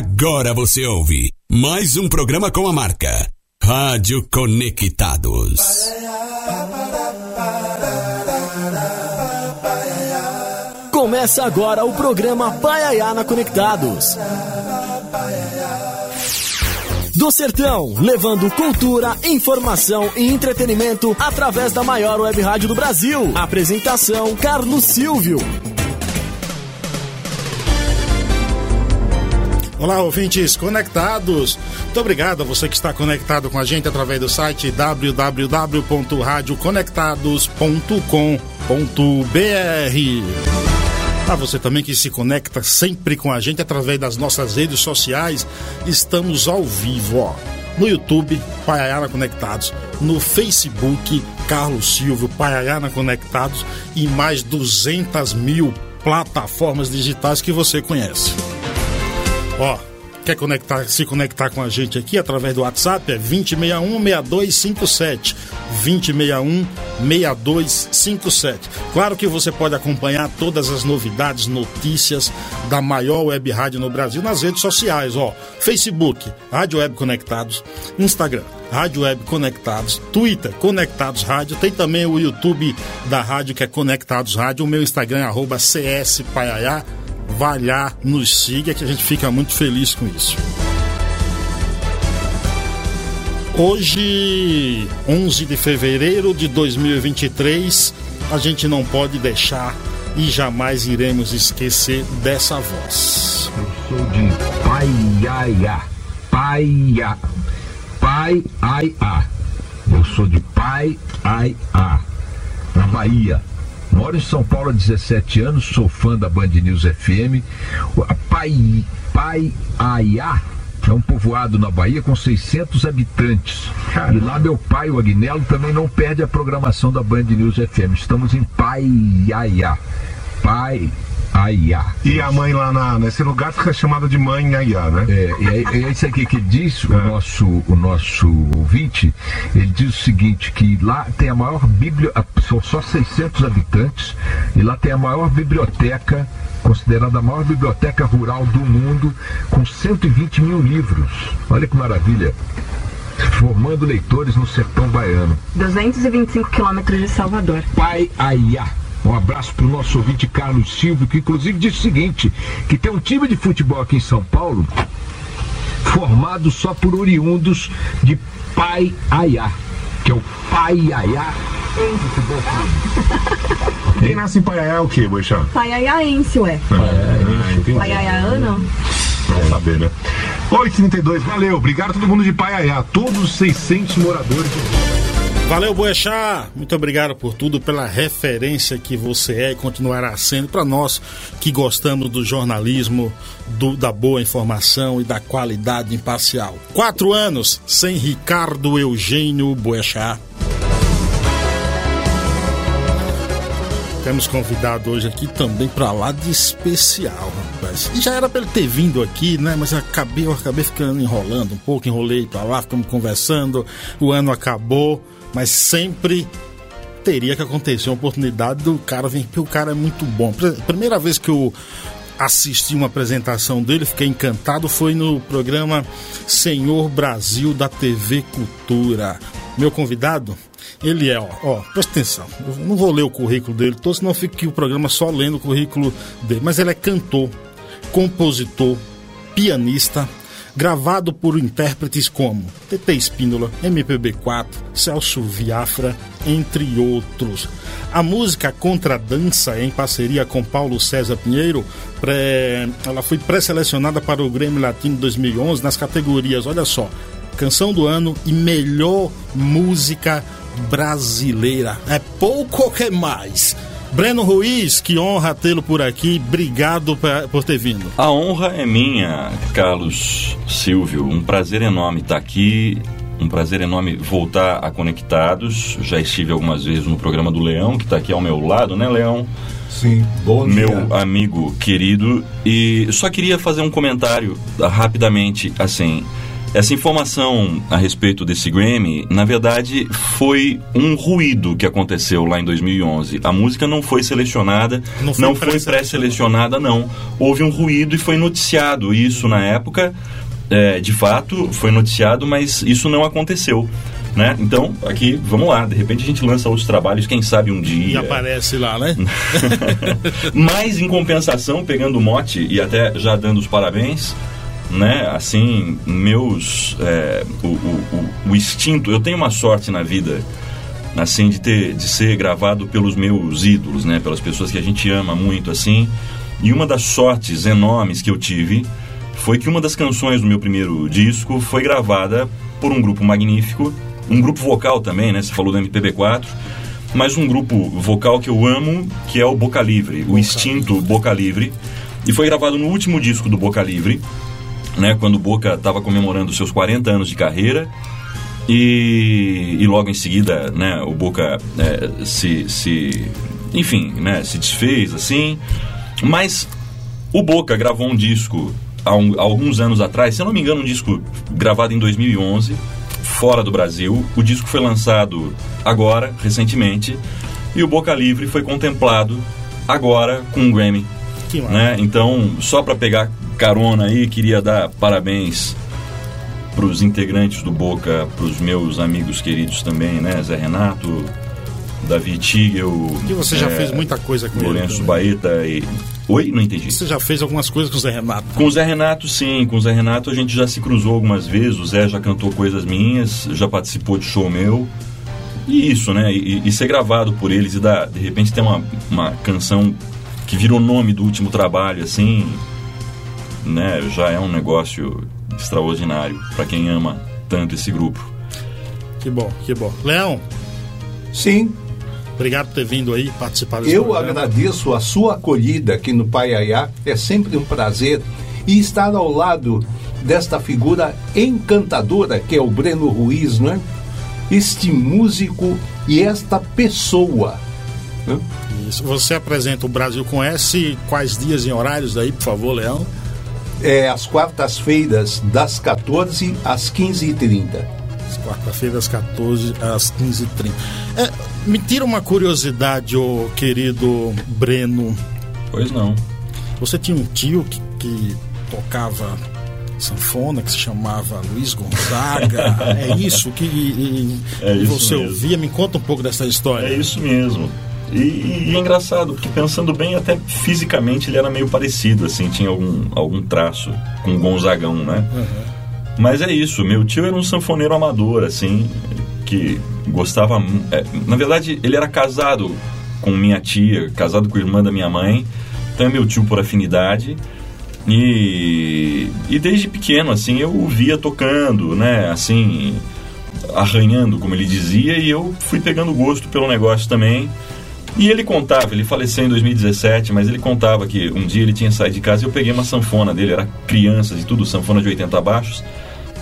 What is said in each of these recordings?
Agora você ouve mais um programa com a marca Rádio Conectados. Começa agora o programa Paiayana Conectados. Do Sertão, levando cultura, informação e entretenimento através da maior web rádio do Brasil. Apresentação: Carlos Silvio. Olá, ouvintes conectados. Muito obrigado a você que está conectado com a gente através do site www.radioconectados.com.br. A você também que se conecta sempre com a gente através das nossas redes sociais, estamos ao vivo, ó. No YouTube, Paiayana Conectados. No Facebook, Carlos Silvio, Paiayana Conectados. E mais 200 mil plataformas digitais que você conhece. Ó, quer conectar, se conectar com a gente aqui através do WhatsApp? É 2061-6257. 2061-6257. Claro que você pode acompanhar todas as novidades, notícias da maior web rádio no Brasil nas redes sociais, ó. Facebook, Rádio Web Conectados, Instagram, Rádio Web Conectados, Twitter, Conectados Rádio, tem também o YouTube da rádio que é Conectados Rádio, o meu Instagram é arroba Vá lá, nos siga, que a gente fica muito feliz com isso. Hoje, 11 de fevereiro de 2023, a gente não pode deixar e jamais iremos esquecer dessa voz. Eu sou de Paiaiá, Paiá, Pai Ai A. Eu sou de Pai Ai A, na Bahia. Moro em São Paulo há 17 anos, sou fã da Band News FM. Pai, Pai Aiá é um povoado na Bahia com 600 habitantes. E lá meu pai, o Agnello, também não perde a programação da Band News FM. Estamos em Paiaiá. Pai Aiá. E a mãe lá na, nesse lugar fica chamada de mãe Aiá, né? É, e é, é isso aqui que diz o, nosso, o nosso ouvinte. Ele diz o seguinte: que lá tem a maior bíblia, são só 600 habitantes, e lá tem a maior biblioteca, considerada a maior biblioteca rural do mundo, com 120 mil livros. Olha que maravilha. Formando leitores no sertão baiano. 225 quilômetros de Salvador. Pai Aiá. Um abraço para o nosso ouvinte Carlos Silvio, que inclusive disse o seguinte: que tem um time de futebol aqui em São Paulo formado só por oriundos de Pai Aiá, que é o Pai Aiá. Quem nasce em Paiaiá é o quê, Boixá? Paiaiaense, ué. Ah. Paiaiano? Vamos saber, né? 832, valeu. Obrigado a todo mundo de Paiaiá, todos os 600 moradores. Valeu, Boechat! Muito obrigado por tudo, pela referência que você é e continuará sendo para nós que gostamos do jornalismo, do, da boa informação e da qualidade imparcial. Quatro anos sem Ricardo Eugênio Boechat. Temos convidado hoje aqui também para lá de especial, rapaz. E já era para ele ter vindo aqui, né? Mas eu acabei, eu acabei ficando enrolando um pouco, enrolei para lá, ficamos conversando. O ano acabou, mas sempre teria que acontecer uma oportunidade do cara vir, porque o cara é muito bom. Primeira vez que eu assisti uma apresentação dele, fiquei encantado, foi no programa Senhor Brasil da TV Cultura. Meu convidado, ele é, ó, ó, presta atenção, eu não vou ler o currículo dele todo, senão fica o programa só lendo o currículo dele, mas ele é cantor, compositor, pianista, gravado por intérpretes como TT Espínola, MPB4, Celso Viafra, entre outros. A música Contradança, em parceria com Paulo César Pinheiro, pré... ela foi pré-selecionada para o Grêmio Latino 2011 nas categorias, olha só, Canção do Ano e Melhor Música Brasileira. É pouco ou que mais? Breno Ruiz, que honra tê-lo por aqui. Obrigado por ter vindo. A honra é minha, Carlos Silvio. Um prazer enorme estar aqui. Um prazer enorme voltar a Conectados. Já estive algumas vezes no programa do Leão, que está aqui ao meu lado, né, Leão? Sim, bom dia. Meu amigo querido. E só queria fazer um comentário rapidamente, assim. Essa informação a respeito desse Grammy, na verdade, foi um ruído que aconteceu lá em 2011. A música não foi selecionada, Não não foi foi, pré-selecionada, não. Houve um ruído e foi noticiado isso na época. é, de fato, foi noticiado, mas isso não aconteceu. Né? Então, aqui, vamos lá. De repente a gente lança outros trabalhos, quem sabe um E dia. aparece lá, né? Mas em compensação, pegando o mote e até já dando os parabéns, né? Assim, meus. é, o, o, o, instinto. Eu tenho uma sorte na vida, assim, de ter de ser gravado pelos meus ídolos, né? Pelas pessoas que a gente ama muito, assim. E uma das sortes enormes que eu tive foi que uma das canções do meu primeiro disco foi gravada por um grupo magnífico, um grupo vocal também, né? Você falou do MPB4, mas um grupo vocal que eu amo, que é o Boca Livre, o extinto Boca Livre, e foi gravado no último disco do Boca Livre, né? Quando o Boca estava comemorando seus 40 anos de carreira. E, e logo em seguida, né, o Boca é, se, se, enfim, né, se desfez assim. Mas o Boca gravou um disco há, um- há alguns anos atrás, se eu não me engano, um disco gravado em 2011, fora do Brasil. O disco foi lançado agora, recentemente, e o Boca Livre foi contemplado agora com um Grammy. Né? Então, só para pegar carona aí, queria dar parabéns para os integrantes do Boca, para os meus amigos queridos também, né? Zé Renato, Davi Tigel. Que você já é, fez muita coisa com ele. Lourenço. Baeta e. Oi? Não entendi. Você já fez algumas coisas com o Zé Renato. Com o Zé Renato, sim. Com o Zé Renato a gente já se cruzou algumas vezes. O Zé já cantou coisas minhas, já participou de show meu. E isso, né? E, e ser gravado por eles e dar, de repente ter uma, uma canção que virou nome do último trabalho, assim, né? Já é um negócio extraordinário para quem ama tanto esse grupo. Que bom, que bom. Leão, Sim, obrigado por ter vindo aí participar desse eu programa. agradeço a sua acolhida aqui no Paiaiá. É sempre um prazer e estar ao lado desta figura encantadora que é o Breno Ruiz, não é? Este músico e esta pessoa. né? Isso. Você apresenta o Brasil Conhece, quais dias e horários aí, por favor, Leão? É às quartas-feiras, das 14 às 15h30. Quarta-feira, às 14 às 15h30. É, me tira uma curiosidade, ô querido Breno. Pois não. Você tinha um tio que, que tocava sanfona, que se chamava Luiz Gonzaga. é isso que e- É isso você mesmo. ouvia? Me conta um pouco dessa história. É isso mesmo. E, e- e é engraçado, porque pensando bem, até fisicamente ele era meio parecido, assim, tinha algum, algum traço com o Gonzagão, né? Mas é isso, meu tio era um sanfoneiro amador, assim, que gostava. é, na verdade, ele era casado com minha tia, casado com a irmã da minha mãe, então é meu tio por afinidade. E, e desde pequeno, assim, eu o via tocando, né? Assim, arranhando, como ele dizia, e eu fui pegando gosto pelo negócio também. E ele contava, ele faleceu em 2017, mas ele contava que um dia ele tinha saído de casa e eu peguei uma sanfona dele, era crianças e tudo, sanfona de 80 baixos,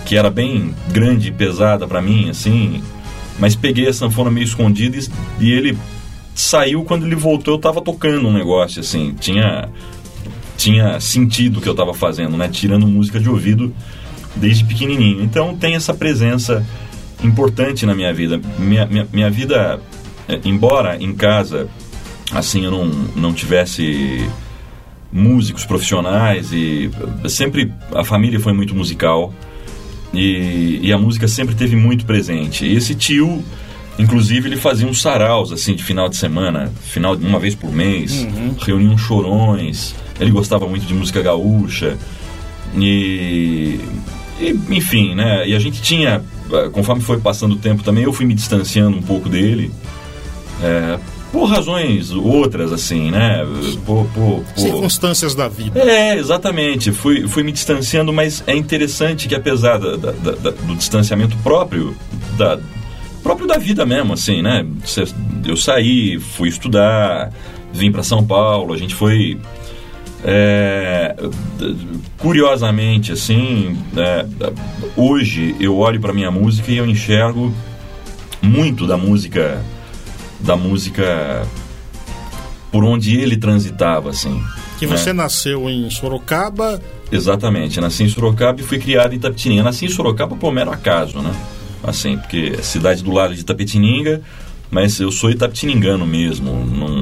que era bem grande e pesada pra mim, assim. Mas peguei a sanfona meio escondida e, e ele saiu quando ele voltou, eu tava tocando um negócio, assim, tinha tinha sentido o que eu tava fazendo, né? Tirando música de ouvido desde pequenininho. Então tem essa presença importante na minha vida. Minha, minha, minha vida, eh, embora em casa, assim, eu não, não tivesse músicos profissionais e sempre a família foi muito musical e, e a música sempre teve muito presente. E esse tio, inclusive, ele fazia uns saraus assim de final de semana, final de uma vez por mês, reunia uns chorões. Ele gostava muito de música gaúcha e, e, enfim, né? E a gente tinha, conforme foi passando o tempo também, eu fui me distanciando um pouco dele. Eh, por razões outras, assim, né? Por, por- por- Circunstâncias da vida. é, exatamente. Fui, fui me distanciando, mas é interessante que apesar da- da- da- do distanciamento próprio da próprio da vida mesmo, assim, né? Eu saí, fui estudar, vim para São Paulo, a gente foi é, curiosamente, assim, é, hoje eu olho para minha música e eu enxergo muito da música da música por onde ele transitava, assim. Que né? você nasceu em Sorocaba, Exatamente, nasci em Sorocaba e fui criado em Itapetininga. Nasci em Sorocaba por mero acaso, né? Assim, porque é cidade do lado de Itapetininga, mas eu sou itapetiningano mesmo. Não,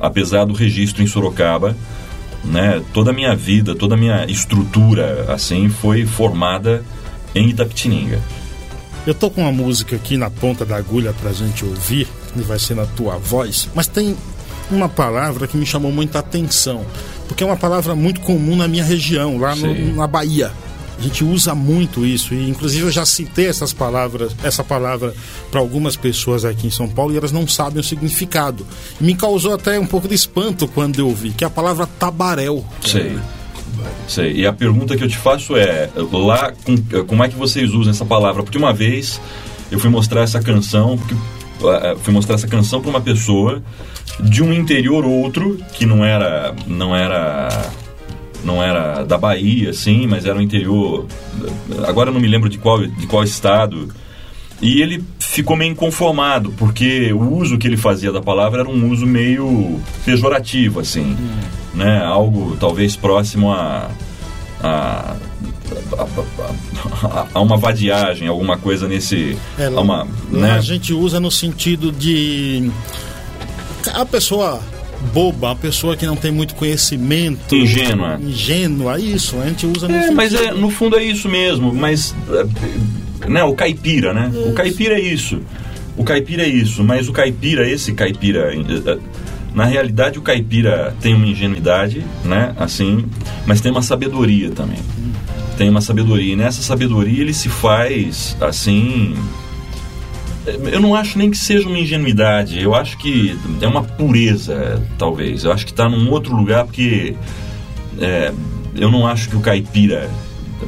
apesar do registro em Sorocaba, né? Toda a minha vida, toda a minha estrutura, assim, foi formada em Itapetininga. Eu tô com uma música aqui na ponta da agulha pra gente ouvir, vai ser na tua voz, mas tem uma palavra que me chamou muita atenção, porque é uma palavra muito comum na minha região, lá no- na Bahia. A gente usa muito isso e inclusive eu já citei essas palavras, essa palavra para algumas pessoas aqui em São Paulo e elas não sabem o significado. Me causou até um pouco de espanto quando eu vi que é a palavra tabaréu. Sei. Sei. E a pergunta que eu te faço é: lá, com- como é que vocês usam essa palavra? Porque uma vez eu fui mostrar essa canção, porque, fui mostrar essa canção para uma pessoa de um interior outro que não era, não era, não era da Bahia, assim, mas era um interior. Agora não me lembro de qual, de qual estado. E ele ficou meio inconformado, porque o uso que ele fazia da palavra era um uso meio pejorativo, assim. Né? Algo talvez próximo a. a a, a- a uma vadiagem, alguma coisa nesse. É, a uma, né? a gente usa no sentido de a pessoa boba, a pessoa que não tem muito conhecimento, Ingênua. ingênua, isso, a gente usa no É, sentido. mas é, no fundo é isso mesmo, mas é, né, o caipira, né? O caipira é isso. O caipira é isso, mas o caipira, esse caipira, eh, na realidade o caipira tem uma ingenuidade, né? Assim, mas tem uma sabedoria também. Tem uma sabedoria e nessa sabedoria ele se faz assim, eu não acho nem que seja uma ingenuidade, eu acho que é uma pureza, talvez. Eu acho que está num outro lugar porque é, eu não acho que o caipira.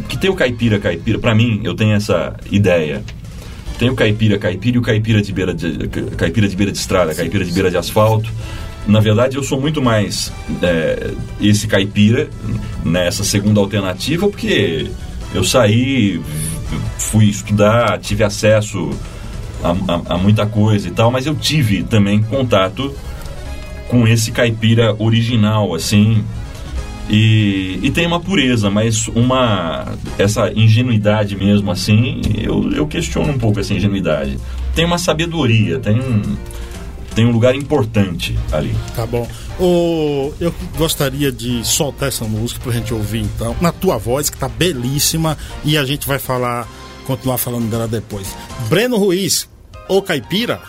Que tem o caipira, caipira. Pra mim, eu tenho essa ideia. Tem o caipira, caipira e o caipira de beira de, caipira de, beira de estrada, caipira de beira de asfalto. Na verdade, eu sou muito mais é, esse caipira, nessa segunda alternativa, porque eu saí, fui estudar, tive acesso a, a- a muita coisa e tal, mas eu tive também contato com esse caipira original, assim. E, e tem uma pureza, mas uma. essa ingenuidade mesmo, assim, eu, eu questiono um pouco essa ingenuidade. Tem uma sabedoria, tem um, tem um lugar importante ali. Tá bom. Eu gostaria de soltar essa música pra gente ouvir então, na tua voz, que tá belíssima, e a gente vai falar, continuar falando dela depois. Breno Ruiz, o caipira.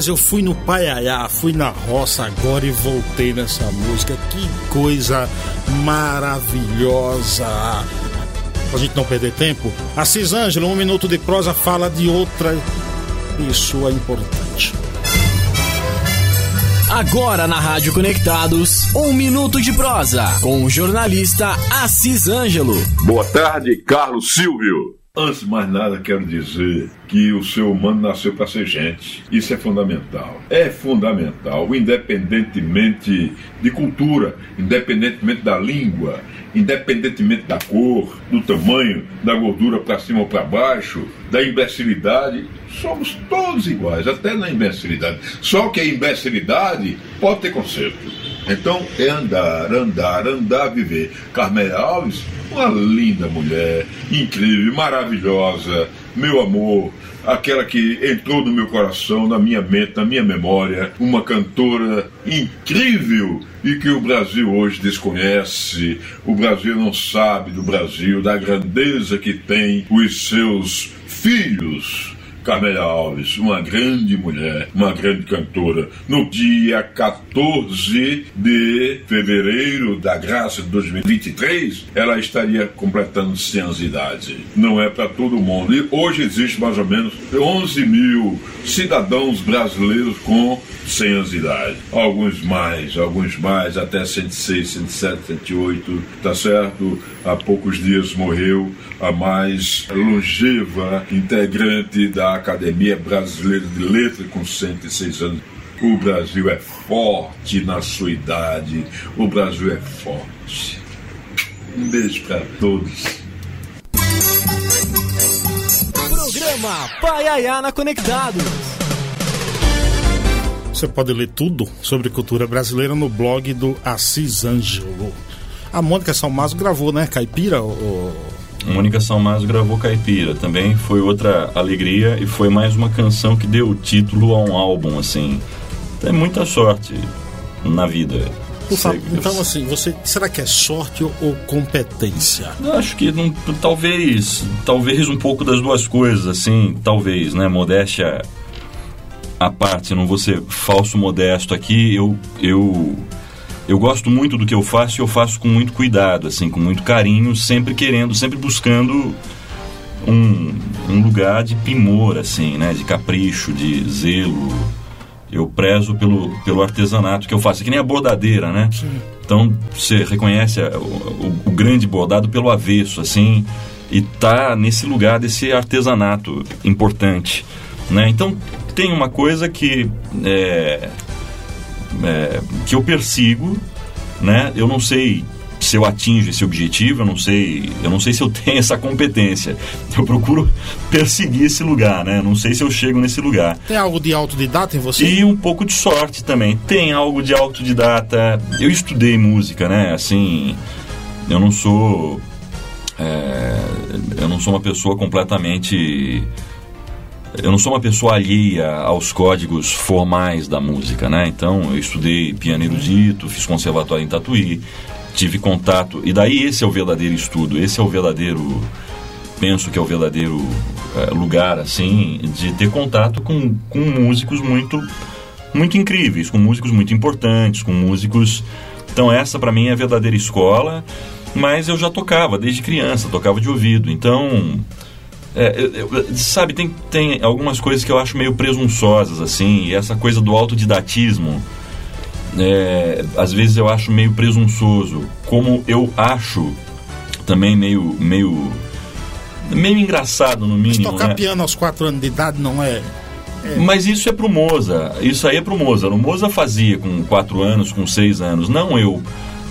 Rapaz, eu fui no Paiaiá, fui na roça agora e voltei nessa música. Que coisa maravilhosa! Pra gente não perder tempo, Assis Ângelo, um minuto de prosa, fala de outra pessoa importante. Agora na Rádio Conectados, um minuto de prosa com o jornalista Assis Ângelo. Boa tarde, Carlos Silvio. Antes de mais nada, quero dizer que o ser humano nasceu para ser gente. Isso é fundamental. É fundamental, independentemente de cultura, independentemente da língua, independentemente da cor, do tamanho, da gordura para cima ou para baixo, da imbecilidade. Somos todos iguais, até na imbecilidade. Só que a imbecilidade pode ter conserto. Então é andar, andar, andar, viver. Carmélia Alves, uma linda mulher, incrível, maravilhosa, meu amor, aquela que entrou no meu coração, na minha mente, na minha memória, uma cantora incrível e que o Brasil hoje desconhece. O Brasil não sabe do Brasil, da grandeza que tem os seus filhos. Carmélia Alves, uma grande mulher, uma grande cantora. No dia 14 de fevereiro da graça de 2023, ela estaria completando 100 anos de idade. Não é para todo mundo. E hoje existe mais ou menos 11 mil cidadãos brasileiros com 100 anos de idade. Alguns mais, alguns mais, até 106, 107, 108, tá certo? Há poucos dias morreu a mais longeva integrante da Academia Brasileira de Letras, com 106 anos. O Brasil é forte na sua idade. O Brasil é forte. Um beijo para todos. Programa Paiaiana Conectados. Você pode ler tudo sobre cultura brasileira no blog do Assis Ângelo. A Mônica Salmazo gravou, né? Caipira? O... Mônica Salmazo gravou Caipira. Também foi outra alegria e foi mais uma canção que deu título a um álbum, assim. É muita sorte na vida. Por favor, então, assim, você será que é sorte ou, ou competência? Eu acho que não, talvez, talvez um pouco das duas coisas, assim, talvez, né? Modéstia à parte, não vou ser falso modesto aqui. Eu, eu, eu gosto muito do que eu faço e eu faço com muito cuidado, assim, com muito carinho, sempre querendo, sempre buscando um, um lugar de primor, assim, né? De capricho, de zelo. Eu prezo pelo, pelo artesanato que eu faço. É que nem a bordadeira, né? Então você reconhece o, o- o grande bordado pelo avesso, assim, e tá nesse lugar desse artesanato importante, né? Então tem uma coisa que é, é, que eu persigo, né? Eu não sei se eu atinjo esse objetivo, eu não sei, eu não sei se eu tenho essa competência. Eu procuro perseguir esse lugar, né? Não sei se eu chego nesse lugar. Tem algo de autodidata em você? E um pouco de sorte também. Tem algo de autodidata. Eu estudei música, né? Assim, eu não sou é, eu não sou uma pessoa completamente eu não sou uma pessoa alheia aos códigos formais da música, né? Então, eu estudei piano erudito, fiz conservatório em Tatuí, tive contato, e daí esse é o verdadeiro estudo, esse é o verdadeiro, penso que é o verdadeiro é, lugar, assim, de ter contato com, com músicos muito, muito incríveis, com músicos muito importantes, com músicos... Então, essa para mim é a verdadeira escola, mas eu já tocava desde criança, tocava de ouvido, então é, eu, eu, sabe, tem, tem algumas coisas que eu acho meio presunçosas, assim, e essa coisa do autodidatismo, é, às vezes eu acho meio presunçoso, como eu acho também meio, meio, meio engraçado no mínimo. Mas tocar né? piano aos 4 anos de idade não é... É. Mas isso é pro Moza, isso aí é pro Moza. O Moza fazia com 4 anos, com 6 anos, não eu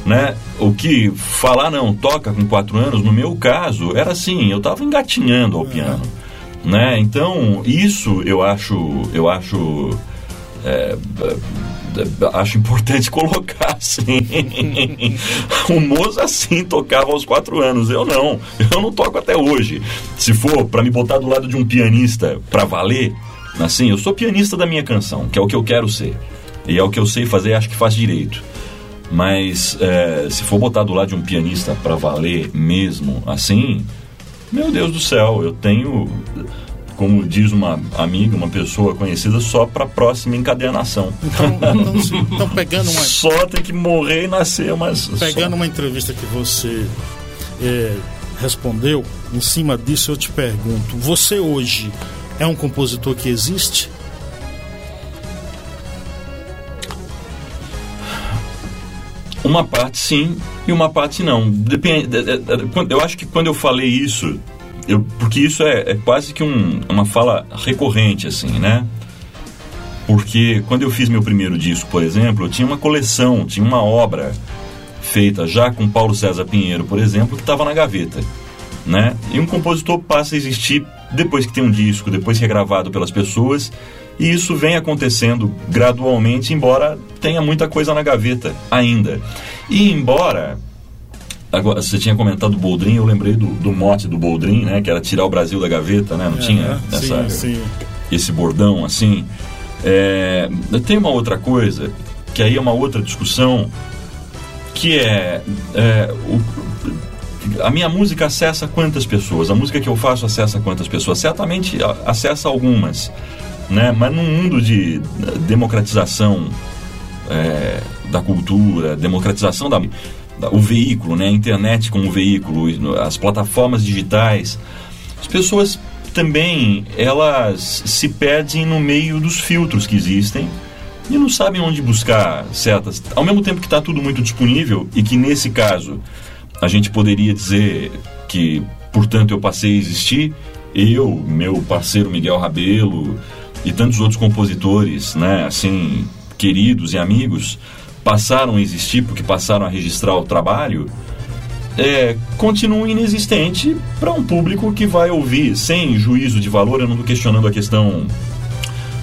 né? O que falar não toca com quatro anos, no meu caso, era assim, eu estava engatinhando ao piano, né? Então isso eu acho, eu acho, é, acho importante colocar assim. o Moza sim tocava aos quatro anos, eu não, eu não toco até hoje. Se for para me botar do lado de um pianista para valer, assim, eu sou pianista da minha canção, que é o que eu quero ser. E é o que eu sei fazer, acho que faz direito. Mas é, se for botar do lado de um pianista para valer mesmo assim, meu Deus do céu, eu tenho, como diz uma amiga, uma pessoa conhecida, só para próxima encadenação. Então, então, então, pegando uma. Só tem que morrer e nascer, mas. Pegando só... uma entrevista que você é, respondeu, em cima disso eu te pergunto: você hoje é um compositor que existe? Uma parte sim e uma parte não. Depende, eu acho que quando eu falei isso, eu, porque isso é, é quase que um, uma fala recorrente, assim, né? Porque quando eu fiz meu primeiro disco, por exemplo, eu tinha uma coleção, tinha uma obra feita já com Paulo César Pinheiro, por exemplo, que estava na gaveta. Né? E um compositor passa a existir depois que tem um disco, depois que é gravado pelas pessoas e isso vem acontecendo gradualmente, embora tenha muita coisa na gaveta ainda. E embora Agora, você tinha comentado do Boldrin, eu lembrei do, do mote do Boldrin, né? Que era tirar o Brasil da gaveta, né? Não é, tinha essa, sim, sim. esse bordão assim. É, tem uma outra coisa, que aí é uma outra discussão, que é, é o, a minha música acessa quantas pessoas? A música que eu faço acessa quantas pessoas? Certamente acessa algumas né? Mas num mundo de democratização é, da cultura, democratização da, da, o veículo, né? A internet como veículo, as plataformas digitais, as pessoas também elas se perdem no meio dos filtros que existem e não sabem onde buscar certas. Ao mesmo tempo que está tudo muito disponível e que nesse caso a gente poderia dizer que, portanto, eu passei a existir, eu, meu parceiro Miguel Rabelo, e tantos outros compositores, né, assim, queridos e amigos, passaram a existir porque passaram a registrar o trabalho, é, continua inexistente para um público que vai ouvir sem juízo de valor. Eu não estou questionando a questão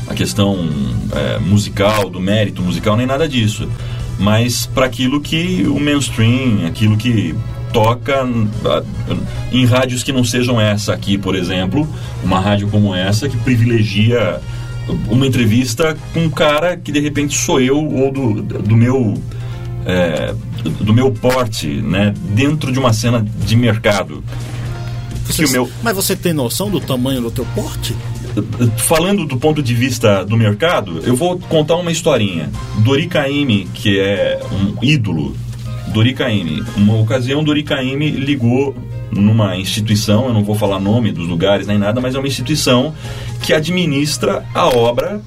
a questão é, musical, do mérito musical, nem nada disso. Mas para aquilo que o mainstream, aquilo que toca em rádios que não sejam essa aqui, por exemplo, uma rádio como essa que privilegia uma entrevista com um cara que de repente sou eu ou do, do meu é, do meu porte, né, dentro de uma cena de mercado. Você, meu... Mas você tem noção do tamanho do teu porte? Falando do ponto de vista do mercado, eu vou contar uma historinha. Dori Caymmi, que é um ídolo Dori Caymmi. Uma ocasião, Dori Caymmi ligou numa instituição, eu não vou falar nome dos lugares nem nada, mas é uma instituição que administra a obra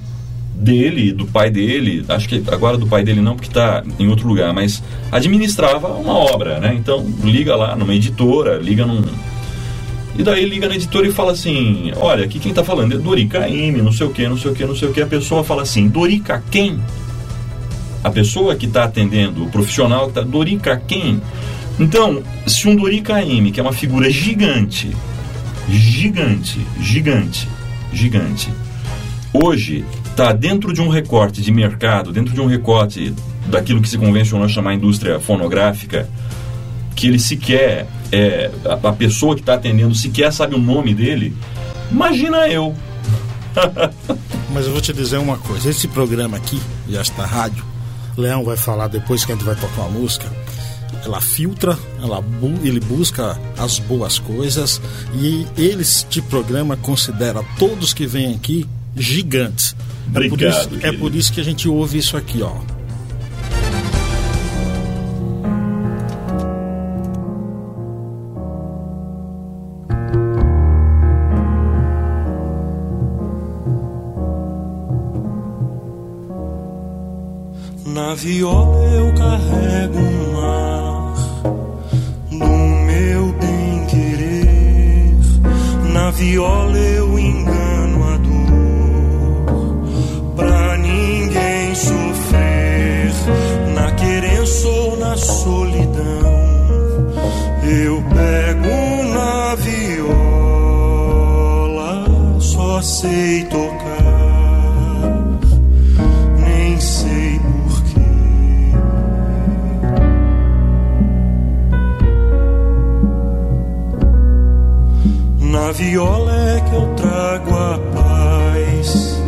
dele, do pai dele, acho que agora do pai dele não, porque está em outro lugar, mas administrava uma obra, né? Então liga lá numa editora, liga num. E daí liga na editora e fala assim: olha, aqui quem está falando é Dorica M, não sei o que, não sei o que, não sei o que. A pessoa fala assim: Dorica quem? A pessoa que está atendendo, o profissional que está, Dorica quem? Então, se um Dori KM, que é uma figura gigante, gigante, gigante, gigante, hoje está dentro de um recorte de mercado, dentro de um recorte daquilo que se convencionou chamar indústria fonográfica, que ele sequer, é, a, a pessoa que está atendendo sequer sabe o nome dele, imagina eu. Mas eu vou te dizer uma coisa: esse programa aqui, e esta rádio, Leão vai falar depois que a gente vai tocar uma música. Ela filtra, ela bu ele busca as boas coisas e eles de programa considera todos que vêm aqui gigantes. é, por Obrigado, isso, é por isso que a gente ouve isso aqui, ó. Na viola eu carrego um mar do meu bem querer. Na viola eu viola é que eu trago a paz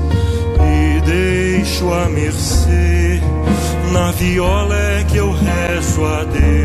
e deixo a mercê. Na viola é que eu rezo a Deus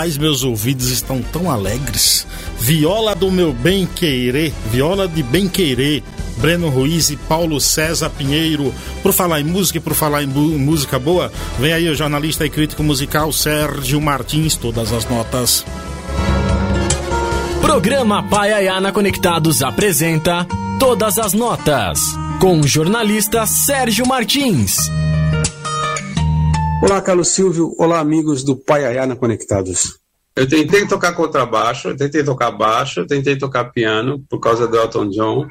Rapaz, meus ouvidos estão tão alegres. Viola do meu bem querer, viola de bem querer. Breno Ruiz e Paulo César Pinheiro. Por falar em música e por falar em música boa, vem aí o jornalista e crítico musical Sérgio Martins, todas as notas. Programa Paiaiana Conectados apresenta Todas as Notas, com o jornalista Sérgio Martins. Olá, Carlos Silvio. Olá, amigos do Paiaiana Conectados. Eu tentei tocar contrabaixo, tentei tocar baixo, tentei tocar piano por causa do Elton John.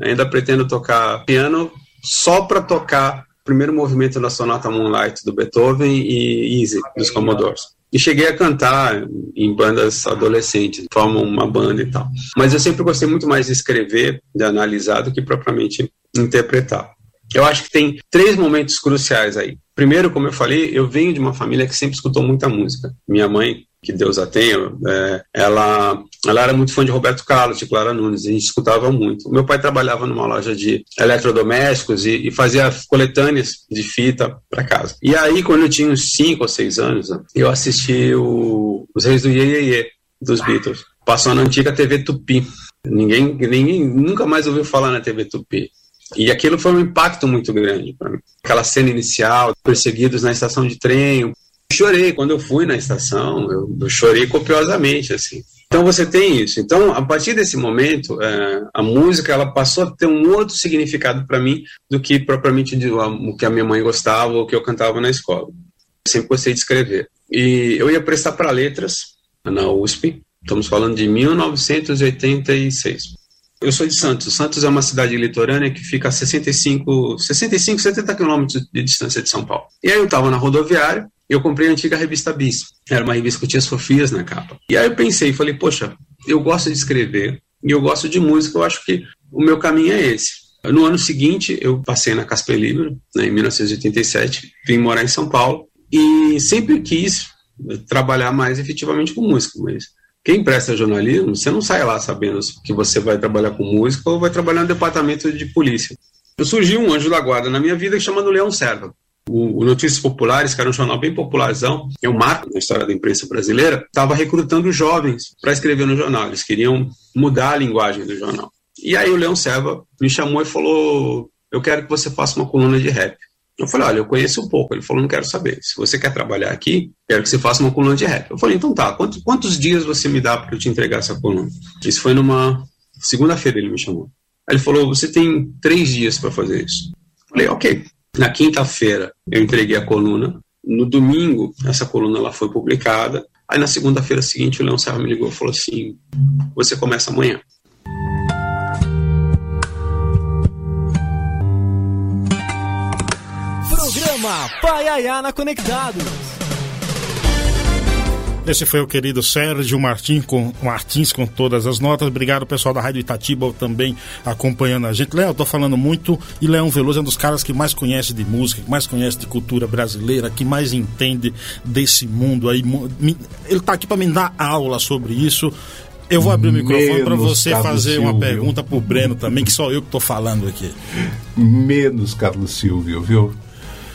Ainda pretendo tocar piano só para tocar o primeiro movimento da Sonata Moonlight do Beethoven e Easy dos Commodores. E cheguei a cantar em bandas adolescentes, formam uma banda e tal. Mas eu sempre gostei muito mais de escrever, de analisar, do que propriamente interpretar. Eu acho que tem três momentos cruciais aí. Primeiro, como eu falei, eu venho de uma família que sempre escutou muita música. Minha mãe, que Deus a tenha, é, ela, ela era muito fã de Roberto Carlos, de Clara Nunes, a gente escutava muito. Meu pai trabalhava numa loja de eletrodomésticos e, e fazia coletâneas de fita para casa. E aí, quando eu tinha uns 5 ou 6 anos, eu assisti o, Os Reis do Iê, Iê, Iê dos Beatles. Passou na antiga TV Tupi. Ninguém, ninguém nunca mais ouviu falar na TV Tupi. E aquilo foi um impacto muito grande para mim. Aquela cena inicial, perseguidos na estação de trem, chorei quando eu fui na estação, eu, eu, chorei copiosamente, assim. Então você tem isso. Então, a partir desse momento, é, a música ela passou a ter um outro significado para mim do que propriamente o que a minha mãe gostava ou que eu cantava na escola. Eu sempre gostei de escrever. E eu ia prestar para letras na USP. Estamos falando de 1986. Eu sou de Santos. Santos é uma cidade litorânea que fica a 65, 65 70 quilômetros de distância de São Paulo. E aí eu estava na rodoviária eu comprei a antiga revista Bis. Era uma revista que tinha Sofias na capa. E aí eu pensei, falei, poxa, eu gosto de escrever e eu gosto de música, eu acho que o meu caminho é esse. No ano seguinte, eu passei na Casper Libero, né, em 1987, vim morar em São Paulo e sempre quis trabalhar mais efetivamente com música, mas quem presta jornalismo, você não sai lá sabendo que você vai trabalhar com música ou vai trabalhar no departamento de polícia. Eu surgiu um anjo da guarda na minha vida chamado Leão Serva. O, Notícias Populares, que era um jornal bem popularzão, é um marco na história da imprensa brasileira, estava recrutando jovens para escrever no jornal. Eles queriam mudar a linguagem do jornal. E aí o Leão Serva me chamou e falou: Eu quero que você faça uma coluna de rap. Eu falei: Olha, eu conheço um pouco. Ele falou: Não quero saber. Se você quer trabalhar aqui, quero que você faça uma coluna de rap. Eu falei: Então tá, quantos, quantos dias você me dá para eu te entregar essa coluna? Isso foi numa segunda-feira, ele me chamou. Ele falou: Você tem três dias para fazer isso. Eu falei: Ok. Na quinta-feira, eu entreguei a coluna. No domingo, essa coluna ela foi publicada. Aí, na segunda-feira seguinte, o Leão Serra me ligou e falou assim: Você começa amanhã. Programa Paiaiana Conectados. Esse foi o querido Sérgio Martins com, Martins com todas as notas. Obrigado, pessoal da Rádio Itatiba, também acompanhando a gente. Léo, eu tô falando muito e Leão Veloso é um dos caras que mais conhece de música, que mais conhece de cultura brasileira, que mais entende desse mundo aí. Ele tá aqui para me dar aula sobre isso. Eu vou abrir o microfone para você Carlos fazer Silvio. uma pergunta pro Breno também, que só eu que tô falando aqui. Menos Carlos Silvio, viu?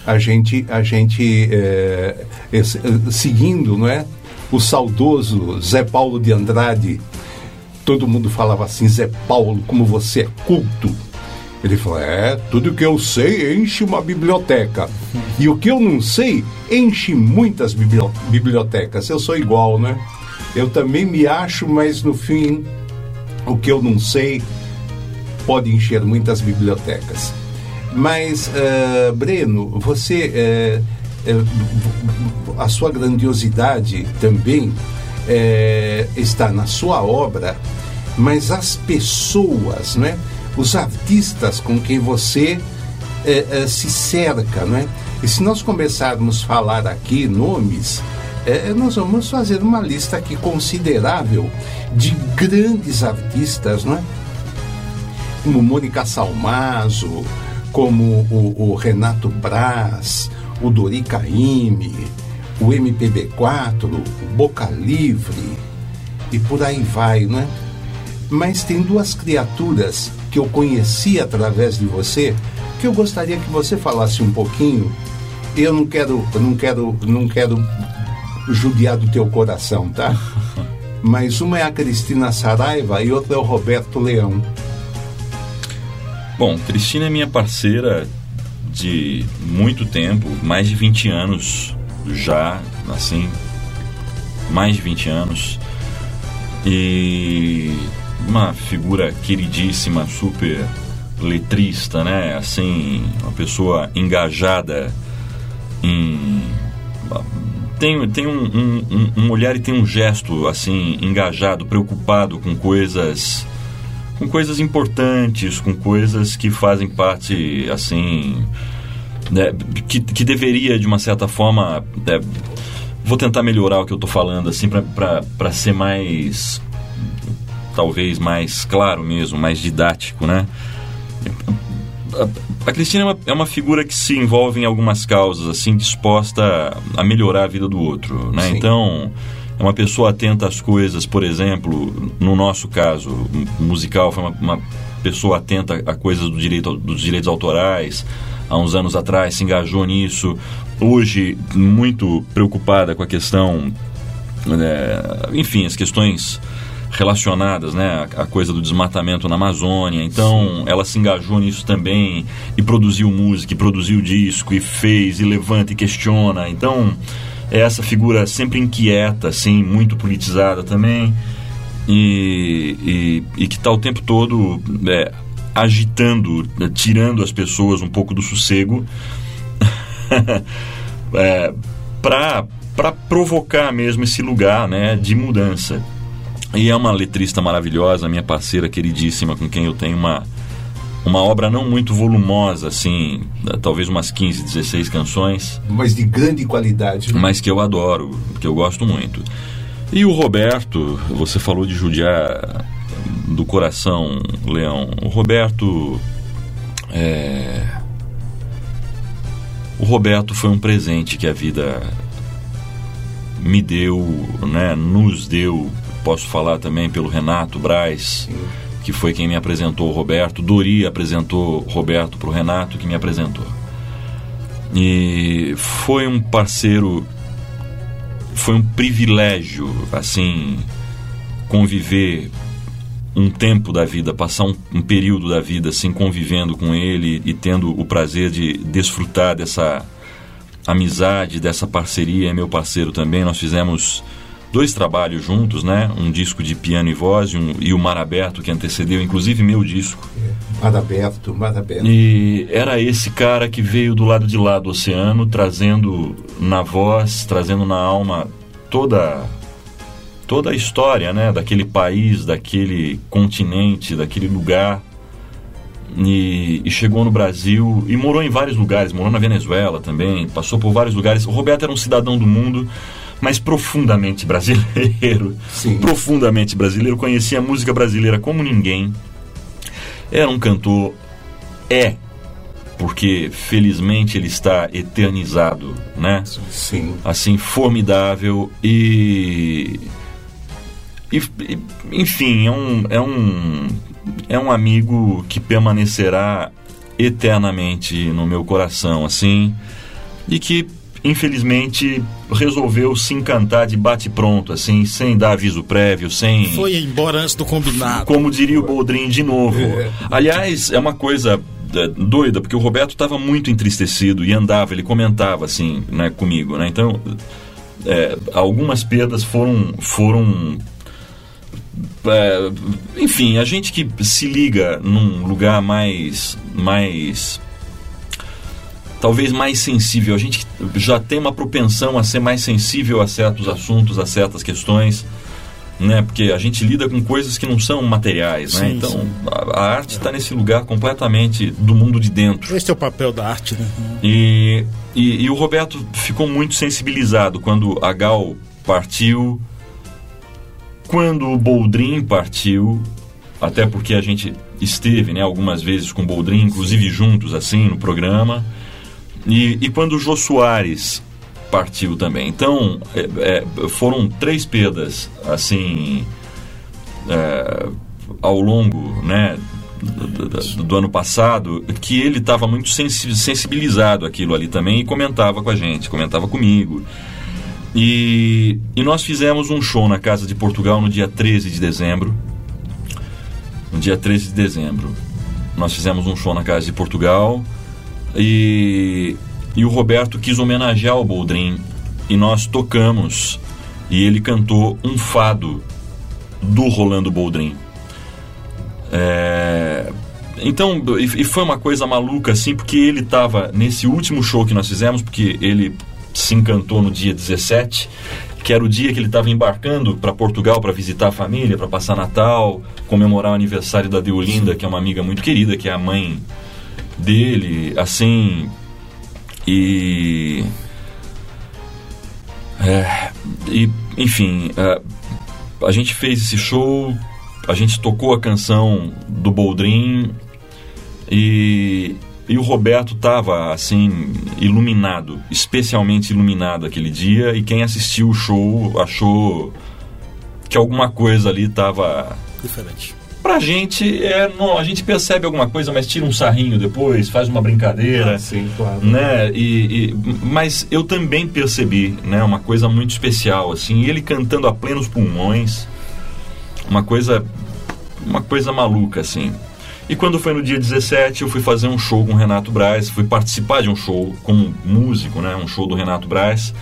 A gente, a gente é, é, seguindo, não é? o saudoso Zé Paulo de Andrade. Todo mundo falava assim, Zé Paulo, como você é culto. Ele falou: É, tudo que eu sei enche uma biblioteca. E o que eu não sei enche muitas bibliotecas. Eu sou igual, né? Eu também me acho, mas no fim, o que eu não sei pode encher muitas bibliotecas. Mas, uh, Breno, você. Uh, é, a sua grandiosidade também é, está na sua obra, mas as pessoas, né? os artistas com quem você é, é, se cerca. Né? E se nós começarmos a falar aqui nomes, é, nós vamos fazer uma lista aqui considerável de grandes artistas, né? como Mônica Salmazo, como o, o Renato Braz, o Dori Caymmi, o MPB4, o Boca Livre e por aí vai, né? Mas tem duas criaturas que eu conheci através de você que eu gostaria que você falasse um pouquinho. Eu não quero, não quero, não quero judiar do teu coração, tá? Mas uma é a Cristina Saraiva e outra é o Roberto Leão. Bom, Cristina é minha parceira de muito tempo, mais de 20 anos já, assim, mais de 20 anos. E uma figura queridíssima, super letrista, né? Assim, uma pessoa engajada em tem, tem um, um, um, um olhar e tem um gesto assim engajado, preocupado com coisas com coisas importantes, com coisas que fazem parte assim né, que, que deveria de uma certa forma é, vou tentar melhorar o que eu estou falando assim para ser mais talvez mais claro mesmo, mais didático, né? A, a Cristina é uma, é uma, figura que se envolve em algumas causas, assim, disposta a melhorar a vida do outro, né? Sim. Então, uma pessoa atenta às coisas, por exemplo, no nosso caso, musical, foi uma, uma pessoa atenta a coisas do direito, dos direitos autorais, há uns anos atrás, se engajou nisso. Hoje, muito preocupada com a questão, é, enfim, as questões relacionadas, né, a, coisa do desmatamento na Amazônia. Então, Sim. ela se engajou nisso também e produziu música, e produziu disco, e fez, e levanta e questiona. Então, é essa figura sempre inquieta, assim, muito politizada também, e, e, e que está o tempo todo é, agitando, tirando as pessoas um pouco do sossego, é, para provocar mesmo esse lugar né, de mudança. E é uma letrista maravilhosa, minha parceira queridíssima, com quem eu tenho uma, uma obra não muito volumosa, assim, talvez umas 15, 16 canções. Mas de grande qualidade. Né? Mas que eu adoro, que eu gosto muito. E o Roberto, você falou de judiar do coração, Leão. O Roberto. É... O Roberto foi um presente que a vida me deu, né, nos deu posso falar também pelo Renato Braz, Sim. Que foi quem me apresentou o Roberto. Dori apresentou Roberto para o Renato, que me apresentou. E foi um parceiro, foi um privilégio, assim, conviver um tempo da vida, passar um, um, período da vida assim convivendo com ele e tendo o prazer de desfrutar dessa amizade, dessa parceria. É meu parceiro também. Nós fizemos dois trabalhos juntos, né? Um disco de piano e voz e, um, e o Mar Aberto, que antecedeu, inclusive, meu disco. É, Mar Aberto, Mar Aberto. E era esse cara que veio do lado de lá do oceano, trazendo na voz, trazendo na alma toda toda a história, né? Daquele país, daquele continente, daquele lugar. E, e, chegou no Brasil e morou em vários lugares, morou na Venezuela também, passou por vários lugares. O Roberto era um cidadão do mundo mas profundamente brasileiro. Sim. Profundamente brasileiro, conhecia a música brasileira como ninguém. Era um cantor, é, porque felizmente ele está eternizado, né? Sim. Assim, formidável e. e enfim, é um, é, um, é um amigo que permanecerá eternamente no meu coração, assim, e que infelizmente resolveu se encantar de bate-pronto, assim, sem dar aviso prévio, sem. Foi embora antes do combinado. Como diria o Boldrin de novo. É. Aliás, é uma coisa é, doida, porque o Roberto estava muito entristecido e andava, ele comentava assim, né, comigo, né? Então, é, algumas perdas foram foram é, enfim, a gente que se liga num lugar mais mais talvez mais sensível. A gente já tem uma propensão a ser mais sensível a certos assuntos, a certas questões, né? Porque a gente lida com coisas que não são materiais, né? Sim, então a, a, arte está nesse lugar completamente do mundo de dentro. Esse é o papel da arte, né? E, e, e o Roberto ficou muito sensibilizado quando a Gal partiu, quando o Boldrin partiu, até porque a gente esteve, né, algumas vezes com o Boldrin, inclusive juntos assim no programa. E, e quando o Jô Soares partiu também. Então, é, é, foram três perdas, assim, é, ao longo, né, do, do, do, ano passado, que ele estava muito sensibilizado aquilo ali também e comentava com a gente, comentava comigo. E, e nós fizemos um show na Casa de Portugal no dia 13 de dezembro. No dia 13 de dezembro. Nós fizemos um show na Casa de Portugal e, e o Roberto quis homenagear o Boldrin e nós tocamos e ele cantou um fado do Rolando Boldrin. É, então, e, foi uma coisa maluca assim, porque ele estava nesse último show que nós fizemos, porque ele se encantou no dia 17, que era o dia que ele estava embarcando para Portugal para visitar a família, para passar Natal, comemorar o aniversário da Deolinda, que é uma amiga muito querida, que é a mãe dele, assim. E. É, e, enfim, a, a gente fez esse show, a gente tocou a canção do Boldrin e, e o Roberto estava assim iluminado, especialmente iluminado aquele dia e quem assistiu o show achou que alguma coisa ali estava Diferente. Pra gente, é, não, a gente percebe alguma coisa, mas tira um sarrinho depois, faz uma brincadeira. Ah, sim, claro. Né? E, e- mas eu também percebi, né? Uma coisa muito especial, assim. Ele cantando a plenos pulmões. Uma coisa... Uma coisa maluca, assim. E quando foi no dia 17, eu fui fazer um show com o Renato Braz. Fui participar de um show como músico, né? Um show do Renato Braz.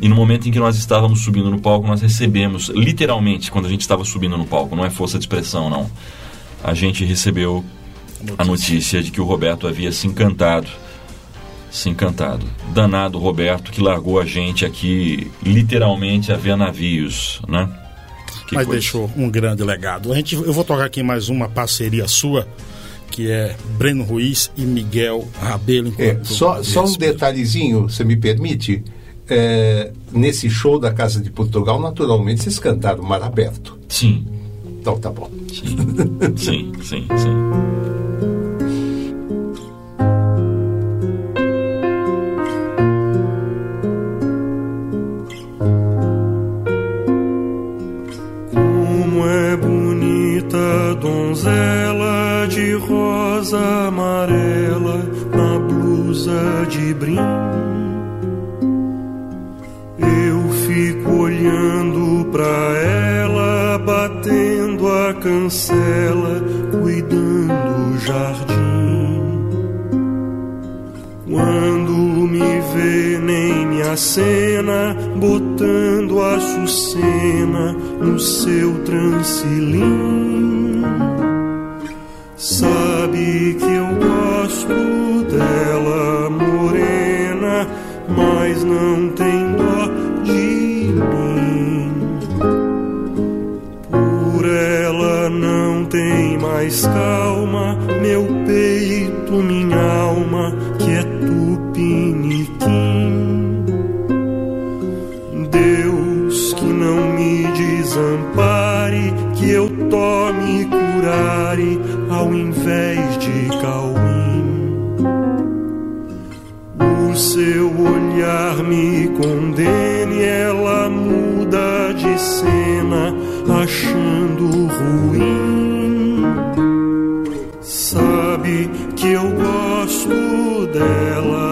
E no momento em que nós estávamos subindo no palco, nós recebemos, literalmente, quando a gente estava subindo no palco, não é força de expressão, não. A gente recebeu a notícia de que o Roberto havia se encantado. Se encantado. Danado Roberto que largou a gente aqui, literalmente, a ver navios, né? Que Mas coisa. deixou um grande legado. A gente, eu vou tocar aqui mais uma parceria sua, que é Breno Ruiz e Miguel Rabelo. É, só, só um detalhezinho, você me permite? É, nesse show da Casa de Portugal, naturalmente, vocês cantaram Mar Aberto. Sim. Então tá bom. Sim, sim, sim, sim. Como é bonita a donzela de rosa amarela na blusa de brim. Pra ela, batendo a cancela, cuidando o jardim. Quando me vê, nem me acena, botando a Açucena no seu transilim. Sabe que eu gosto dela, morena, mas mais calma, meu peito, minha alma, que é tupiniquim. Deus que não me desampare, que eu tome curare ao invés de cauim. O seu olhar me condene, ela muda de cena, achando ruim. Que eu gosto dela,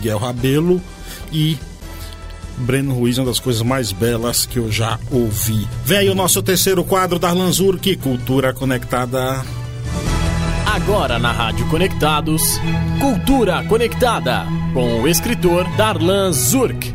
Miguel Rabelo e Breno Ruiz, uma das coisas mais belas que eu já ouvi. Vem aí o nosso terceiro quadro da Lanzur, que Cultura Conectada. Agora na Rádio Conectados, Cultura Conectada, com o escritor Darlan Zurk.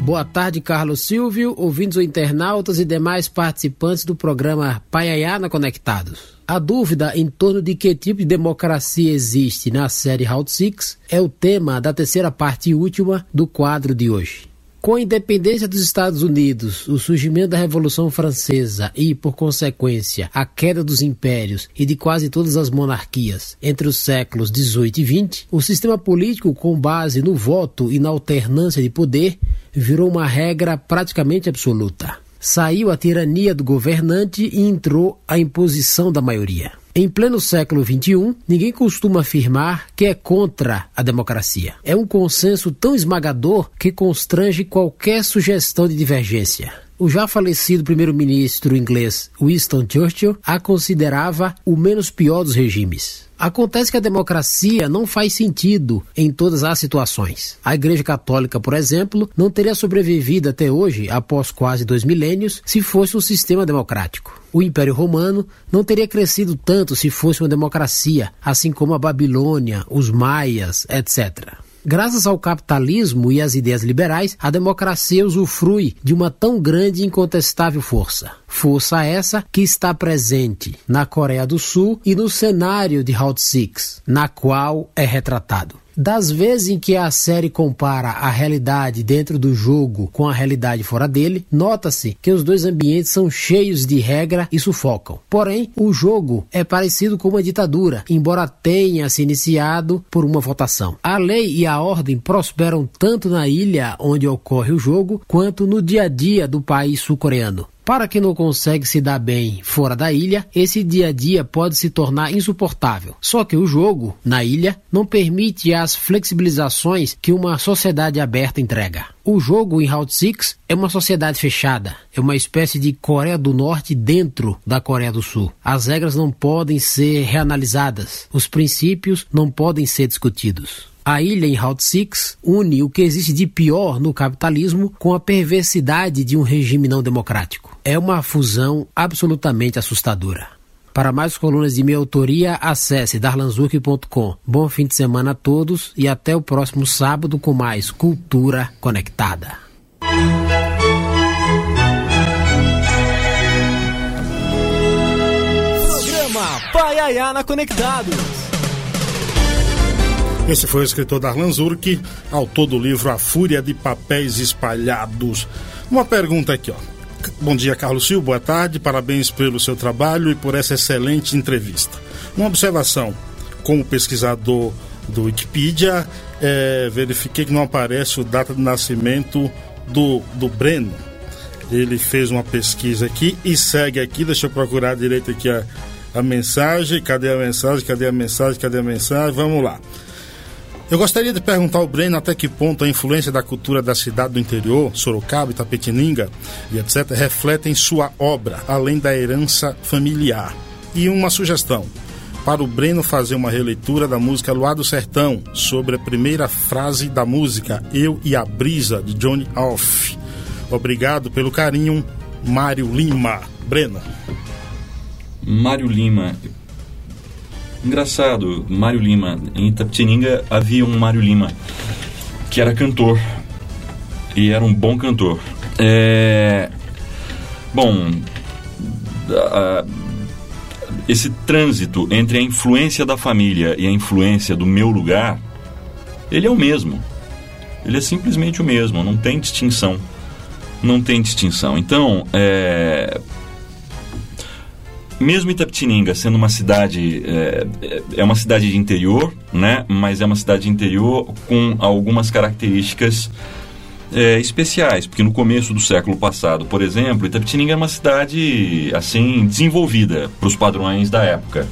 Boa tarde, Carlos Silvio, ouvintes ou internautas e demais participantes do programa Paiaiana Conectados. A dúvida em torno de que tipo de democracia existe na série Route 6 é o tema da terceira parte e última do quadro de hoje. Com a independência dos Estados Unidos, o surgimento da Revolução Francesa e, por consequência, a queda dos impérios e de quase todas as monarquias entre os séculos 18 e 20, o sistema político com base no voto e na alternância de poder virou uma regra praticamente absoluta. Saiu a tirania do governante e entrou a imposição da maioria. Em pleno século XXI, ninguém costuma afirmar que é contra a democracia. É um consenso tão esmagador que constrange qualquer sugestão de divergência. O já falecido primeiro-ministro inglês Winston Churchill a considerava o menos pior dos regimes. Acontece que a democracia não faz sentido em todas as situações. A Igreja Católica, por exemplo, não teria sobrevivido até hoje, após quase dois milênios, se fosse um sistema democrático. O Império Romano não teria crescido tanto se fosse uma democracia, assim como a Babilônia, os Maias, etc. Graças ao capitalismo e às ideias liberais, a democracia usufrui de uma tão grande e incontestável força. Força essa que está presente na Coreia do Sul e no cenário de Route 6, na qual é retratado. Das vezes em que a série compara a realidade dentro do jogo com a realidade fora dele, nota-se que os dois ambientes são cheios de regra e sufocam. Porém, o jogo é parecido com uma ditadura, embora tenha se iniciado por uma votação. A lei e a ordem prosperam tanto na ilha onde ocorre o jogo, quanto no dia a dia do país sul-coreano. Para quem não consegue se dar bem fora da ilha, esse dia a dia pode se tornar insuportável. Só que o jogo, na ilha, não permite as flexibilizações que uma sociedade aberta entrega. O jogo em Route 6 é uma sociedade fechada, é uma espécie de Coreia do Norte dentro da Coreia do Sul. As regras não podem ser reanalisadas, os princípios não podem ser discutidos. A ilha em Route 6 une o que existe de pior no capitalismo com a perversidade de um regime não democrático. É uma fusão absolutamente assustadora. Para mais colunas de minha autoria, acesse darlanzurk.com. Bom fim de semana a todos e até o próximo sábado com mais Cultura Conectada. Programa Paiaiana Conectados. Esse foi o escritor Darlan Zurk, autor do livro A Fúria de Papéis Espalhados. Uma pergunta aqui, ó. Bom dia, Carlos Silva, boa tarde, parabéns pelo seu trabalho e por essa excelente entrevista. Uma observação, como pesquisador do Wikipedia, é, verifiquei que não aparece o data de nascimento do, do Breno. Ele fez uma pesquisa aqui e segue aqui, deixa eu procurar direito aqui a, a mensagem, cadê a mensagem, cadê a mensagem, cadê a mensagem, vamos lá. Eu gostaria de perguntar ao Breno até que ponto a influência da cultura da cidade do interior, Sorocaba, Itapetininga e etc., refletem sua obra, além da herança familiar. E uma sugestão: para o Breno fazer uma releitura da música Luar do Sertão, sobre a primeira frase da música Eu e a Brisa, de Johnny Off. Obrigado pelo carinho, Mário Lima. Breno. Mário Lima, Engraçado, Mário Lima. Em Itapetininga havia um Mário Lima que era cantor e era um bom cantor. É... Bom, a... esse trânsito entre a influência da família e a influência do meu lugar, ele é o mesmo. Ele é simplesmente o mesmo, não tem distinção. Não tem distinção. Então, é, mesmo Itapetininga sendo uma cidade é, é, uma cidade de interior, né? Mas é uma cidade de interior com algumas características é, especiais, porque no começo do século passado, por exemplo, Itapetininga era uma cidade assim desenvolvida para os padrões da época.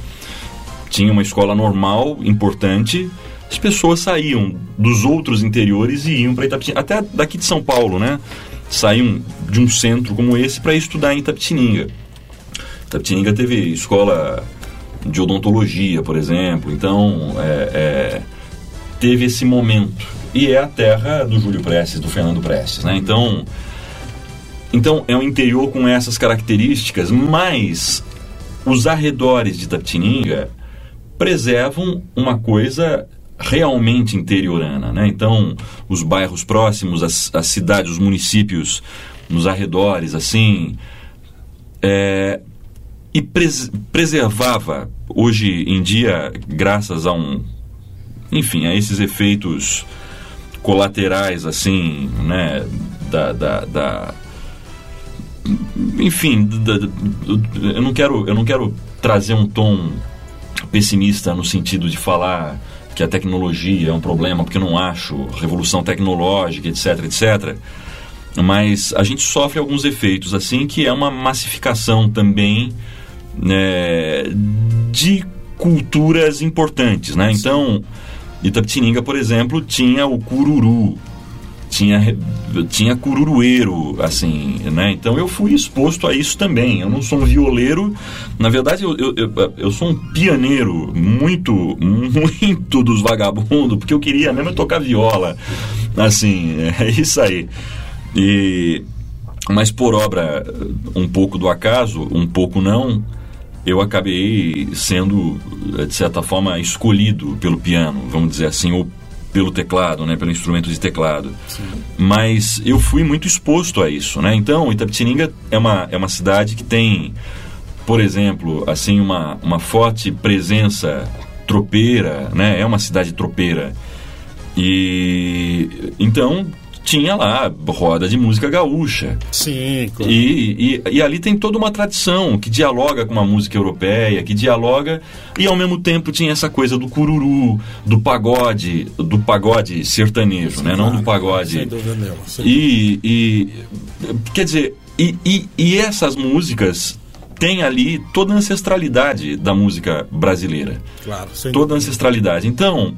Tinha uma escola normal, importante. As pessoas saíam dos outros interiores e iam para Itapetininga, até daqui de São Paulo, né? Saíam de um centro como esse para estudar em Itapetininga. Tapetininga teve escola de odontologia, por exemplo. Então, é, é, teve esse momento e é a terra do Júlio Prestes, do Fernando Prestes, né? Então, então é um interior com essas características, mas os arredores de Tapetininga preservam uma coisa realmente interiorana, né? Então, os bairros próximos, as, as cidades, os municípios nos arredores, assim, é, e pres preservava hoje em dia, graças a um, enfim, a esses efeitos colaterais, assim, né, da, da, da enfim, da, da, eu não quero, eu não quero trazer um tom pessimista no sentido de falar que a tecnologia é um problema, porque não acho revolução tecnológica, etc, etc. Mas a gente sofre alguns efeitos assim, que é uma massificação também né, de culturas importantes, né? Então, Itapetininga, por exemplo, tinha o cururu, tinha, tinha cururueiro, assim, né? Então eu fui exposto a isso também. Eu não sou um violeiro, na verdade eu, eu, eu, eu sou um pianeiro muito, muito dos vagabundos, porque eu queria mesmo tocar viola, assim, é isso aí. E, mas por obra um pouco do acaso, um pouco não, eu acabei sendo, de certa forma, escolhido pelo piano, vamos dizer assim, ou pelo teclado, né, pelo instrumento de teclado. Sim. Mas eu fui muito exposto a isso, né? Então, Itapetininga é uma, é uma cidade que tem, por exemplo, assim uma, uma forte presença tropeira, né? É uma cidade tropeira. E então tinha lá roda de música gaúcha. Sim, claro. E, e, e, ali tem toda uma tradição que dialoga com uma música europeia, que dialoga e ao mesmo tempo tinha essa coisa do cururu, do pagode, do pagode sertanejo, Sim, né? Claro. Não do pagode. Sem dúvida nenhuma. E, e quer dizer, e, e, e essas músicas têm ali toda a ancestralidade da música brasileira. Claro, toda a ancestralidade. Então,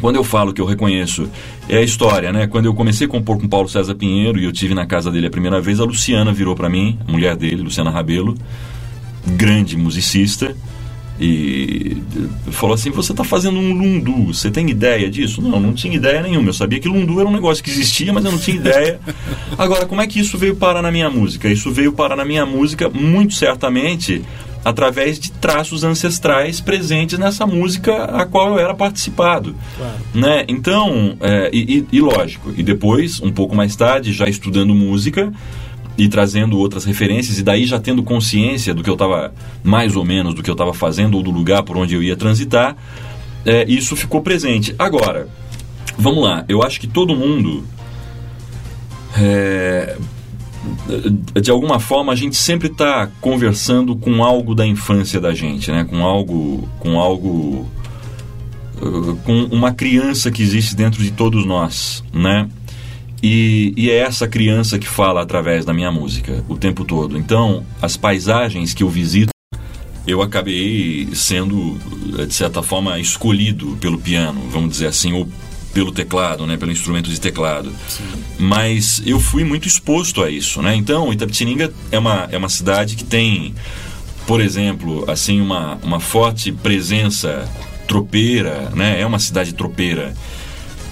quando eu falo que eu reconheço, é a história, né? Quando eu comecei a compor com Paulo César Pinheiro e eu tive na casa dele a primeira vez, a Luciana virou para mim, a mulher dele, Luciana Rabelo, grande musicista, e falou assim: Você está fazendo um lundu, você tem ideia disso? Não, não tinha ideia nenhuma. Eu sabia que lundu era um negócio que existia, mas eu não tinha ideia. Agora, como é que isso veio parar na minha música? Isso veio parar na minha música, muito certamente, através de traços ancestrais presentes nessa música a qual eu era participado. Claro. Né? Então, é, e, e, lógico, e depois, um pouco mais tarde, já estudando música e trazendo outras referências, e daí já tendo consciência do que eu estava, mais ou menos, do que eu estava fazendo ou do lugar por onde eu ia transitar, é, isso ficou presente. Agora, vamos lá, eu acho que todo mundo. É, de alguma forma a gente sempre está conversando com algo da infância da gente, né? Com algo, com algo, uh, com uma criança que existe dentro de todos nós, né? E, e, é essa criança que fala através da minha música o tempo todo. Então, as paisagens que eu visito, eu acabei sendo, de certa forma, escolhido pelo piano, vamos dizer assim, ou pelo teclado, né, pelo instrumento de teclado. Sim. Mas eu fui muito exposto a isso, né? Então, Itapetininga é uma, é uma cidade que tem, por exemplo, assim uma, uma forte presença tropeira, né? É uma cidade tropeira.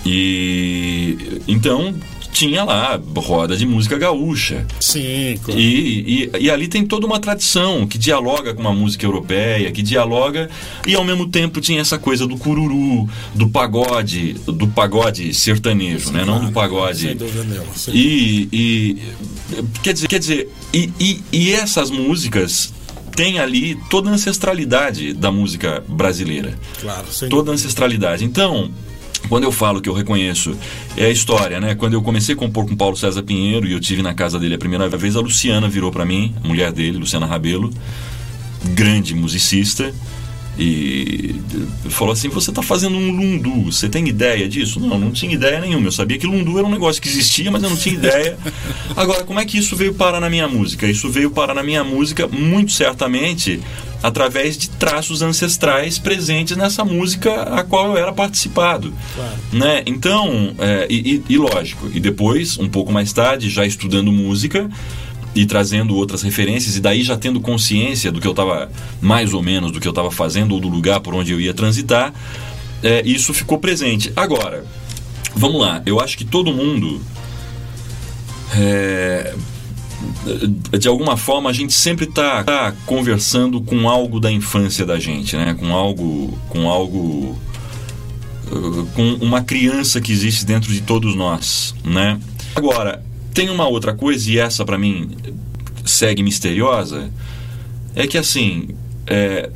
E então tinha lá roda de música gaúcha. Sim, claro. E, e, e, ali tem toda uma tradição que dialoga com uma música europeia, que dialoga e ao mesmo tempo tinha essa coisa do cururu, do pagode, do pagode sertanejo, Sim, né? Claro. Não do pagode. Sem dúvida nenhuma. E, e quer dizer, quer dizer, e, e, e essas músicas tem ali toda a ancestralidade da música brasileira. Claro, toda a ancestralidade. Então, quando eu falo que eu reconheço, é a história, né? Quando eu comecei a compor com Paulo César Pinheiro e eu tive na casa dele a primeira vez, a Luciana virou para mim, a mulher dele, Luciana Rabelo, grande musicista, e falou assim: Você está fazendo um lundu, você tem ideia disso? Não, não tinha ideia nenhuma. Eu sabia que lundu era um negócio que existia, mas eu não tinha ideia. Agora, como é que isso veio parar na minha música? Isso veio parar na minha música, muito certamente, através de traços ancestrais presentes nessa música a qual eu era participado. Claro. Né? Então, é, e, e, e lógico, e depois, um pouco mais tarde, já estudando música e trazendo outras referências e daí já tendo consciência do que eu estava mais ou menos do que eu estava fazendo ou do lugar por onde eu ia transitar é, isso ficou presente agora vamos lá, eu acho que todo mundo. é, de alguma forma a gente sempre está tá conversando com algo da infância da gente, né? Com algo, com algo, com uma criança que existe dentro de todos nós, né? Agora tem uma outra coisa e essa para mim segue misteriosa, é que assim, é,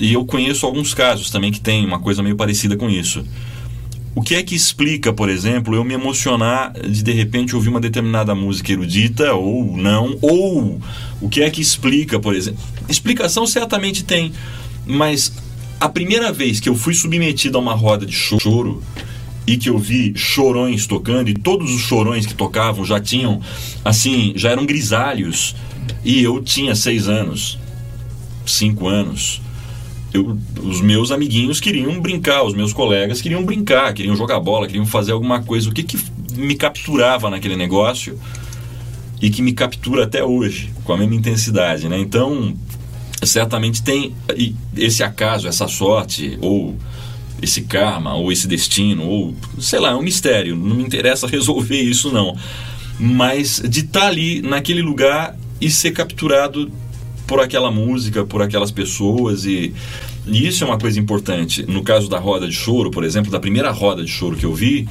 e eu conheço alguns casos também que tem uma coisa meio parecida com isso. O que é que explica, por exemplo, eu me emocionar de de repente ouvir uma determinada música erudita ou não? Ou o que é que explica, por exemplo? Explicação certamente tem, mas a primeira vez que eu fui submetido a uma roda de choro e que eu vi chorões tocando e todos os chorões que tocavam já tinham, assim, já eram grisalhos e eu tinha seis anos, cinco anos eu, os meus amiguinhos queriam brincar, os meus colegas queriam brincar, queriam jogar bola, queriam fazer alguma coisa. O que, que me capturava naquele negócio e que me captura até hoje, com a mesma intensidade, né? Então, certamente tem esse acaso, essa sorte, ou esse karma, ou esse destino, ou sei lá, é um mistério, não me interessa resolver isso não. Mas de estar tá ali naquele lugar e ser capturado por aquela música, por aquelas pessoas e, e isso é uma coisa importante. No caso da roda de choro, por exemplo, da primeira roda de choro que eu vi,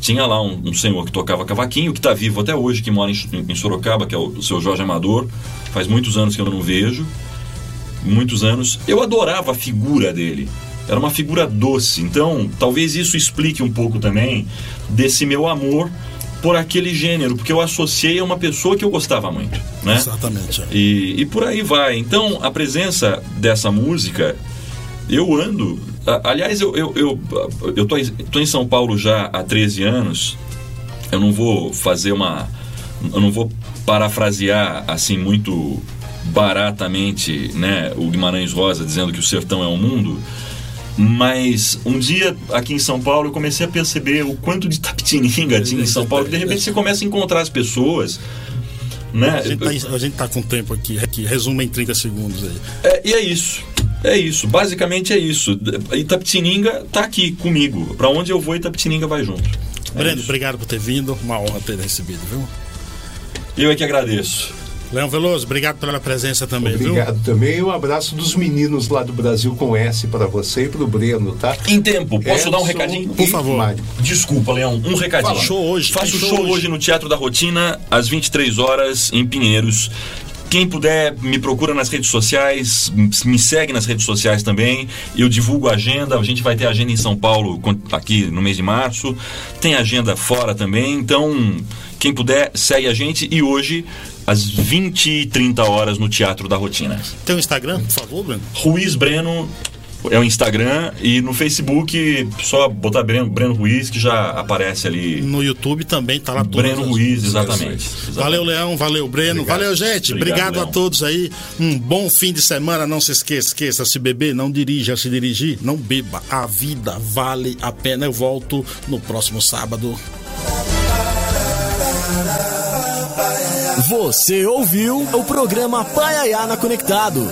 tinha lá um, um senhor que tocava cavaquinho, que está vivo até hoje, que mora em, em, Sorocaba, que é o, seu Jorge Amador. Faz muitos anos que eu não vejo. Muitos anos. Eu adorava a figura dele. Era uma figura doce. Então, talvez isso explique um pouco também desse meu amor por aquele gênero, porque eu associei a uma pessoa que eu gostava muito, né? Exatamente. É. E, e por aí vai. Então, a presença dessa música, eu ando. Aliás, eu, eu, eu, eu tô, tô em São Paulo já há 13 anos. Eu não vou fazer uma. Eu não vou parafrasear assim muito baratamente né, o Guimarães Rosa dizendo que o sertão é o mundo mas um dia aqui em São Paulo eu comecei a perceber o quanto de tapetininga tinha em São Paulo. De repente você começa a encontrar as pessoas. Né? A gente está tá com tempo aqui, que resume em 30 segundos aí. É, e é isso. É isso, basicamente é isso. Itapetininga tá aqui comigo. Para onde eu vou, Itapetininga vai junto. É Breno, isso. obrigado por ter vindo. Uma honra ter recebido, viu? Eu é que agradeço. Leão Veloso, obrigado pela presença também. Obrigado viu? também. Um abraço dos meninos lá do Brasil com S para você e para o Breno, tá? Em tempo, posso Edson dar um recadinho? Por favor. Mário. Desculpa, Leão, um recadinho. Fala. Show hoje. Faço show, show hoje. hoje no Teatro da Rotina, às 23 horas, em Pinheiros. Quem puder, me procura nas redes sociais, me segue nas redes sociais também. Eu divulgo a agenda. A gente vai ter agenda em São Paulo aqui no mês de março. Tem agenda fora também. Então, quem puder, segue a gente. E hoje às 20 e 30 horas no Teatro da Rotina. Tem o um Instagram, por favor, Breno? Ruiz Breno é o Instagram e no Facebook só botar Breno, Breno Ruiz que já aparece ali. No YouTube também tá lá Breno Ruiz, exatamente, exatamente, Valeu, Leão, valeu, Breno. Obrigado. Valeu, gente. Obrigado, Obrigado a todos aí. Um bom fim de semana. Não se esqueça, esqueça se beber, não dirija, se dirigir, não beba. A vida vale a pena. Eu volto no próximo sábado. Você ouviu o programa Paiaiana Conectados.